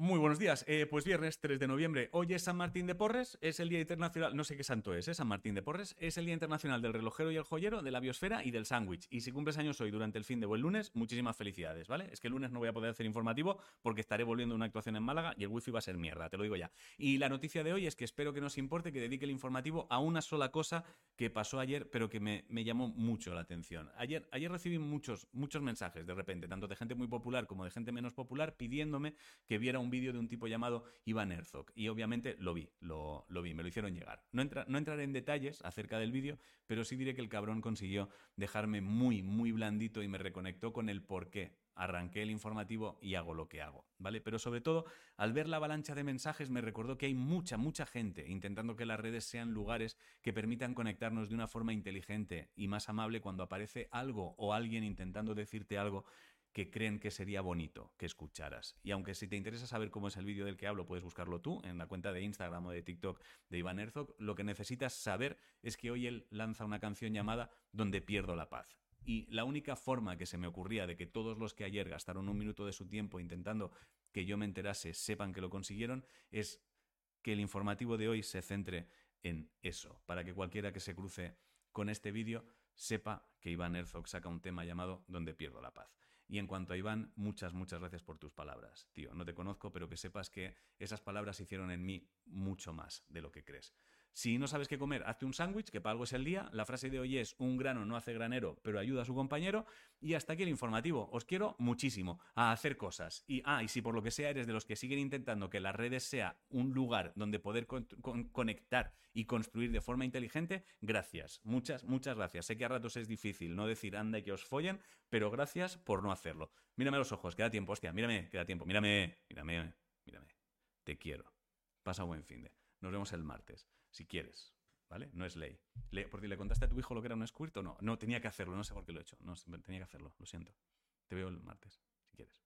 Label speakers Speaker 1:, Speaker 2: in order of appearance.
Speaker 1: Muy buenos días. Eh, pues viernes 3 de noviembre. Hoy es San Martín de Porres, es el Día Internacional, no sé qué santo es, ¿eh? San Martín de Porres, es el Día Internacional del Relojero y el Joyero, de la Biosfera y del Sándwich. Y si cumples años hoy durante el fin de buen lunes, muchísimas felicidades, ¿vale? Es que el lunes no voy a poder hacer informativo porque estaré volviendo a una actuación en Málaga y el wifi va a ser mierda, te lo digo ya. Y la noticia de hoy es que espero que nos importe que dedique el informativo a una sola cosa que pasó ayer, pero que me, me llamó mucho la atención. Ayer, ayer recibí muchos, muchos mensajes de repente, tanto de gente muy popular como de gente menos popular, pidiéndome que viera un vídeo de un tipo llamado Iván Herzog. Y obviamente lo vi, lo, vi, me lo hicieron llegar. No, no entraré en detalles acerca del vídeo, pero sí diré que el cabrón consiguió dejarme muy, muy blandito y me reconectó con el por qué arranqué el informativo y hago lo que hago, ¿vale? Pero sobre todo, al ver la avalancha de mensajes me recordó que hay mucha, mucha gente intentando que las redes sean lugares que permitan conectarnos de una forma inteligente y más amable cuando aparece algo o alguien intentando decirte algo que creen que sería bonito que escucharas. Y aunque si te interesa saber cómo es el vídeo del que hablo, puedes buscarlo tú en la cuenta de Instagram o de TikTok de Iván Herzog, lo que necesitas saber es que hoy él lanza una canción llamada Donde pierdo la paz. Y la única forma que se me ocurría de que todos los que ayer gastaron un minuto de su tiempo intentando que yo me enterase sepan que lo consiguieron es que el informativo de hoy se centre en eso, para que cualquiera que se cruce con este vídeo sepa que Iván Herzog saca un tema llamado Donde pierdo la paz. Y en cuanto a Iván, muchas, muchas gracias por tus palabras. Tío, no te conozco, pero que sepas que esas palabras hicieron en mí mucho más de lo que crees. Si no sabes qué comer, hazte un sándwich, que para algo es el día. La frase de hoy es, un grano no hace granero, pero ayuda a su compañero. Y hasta aquí el informativo. Os quiero muchísimo a hacer cosas. Y, ah, y si por lo que sea eres de los que siguen intentando que las redes sea un lugar donde poder conectar y construir de forma inteligente, gracias. Muchas, muchas gracias. Sé que a ratos es difícil no decir anda y que os follen, pero gracias por no hacerlo. Mírame los ojos, queda tiempo, hostia. Mírame, queda tiempo. Mírame, mírame, mírame. Te quiero. Pasa buen fin de. Nos vemos el martes, si quieres. ¿Vale? No es ley. Le, ¿le contaste a tu hijo lo que era un squirt o no? No, tenía que hacerlo, no sé por qué lo he hecho. No, tenía que hacerlo, lo siento. Te veo el martes, si quieres.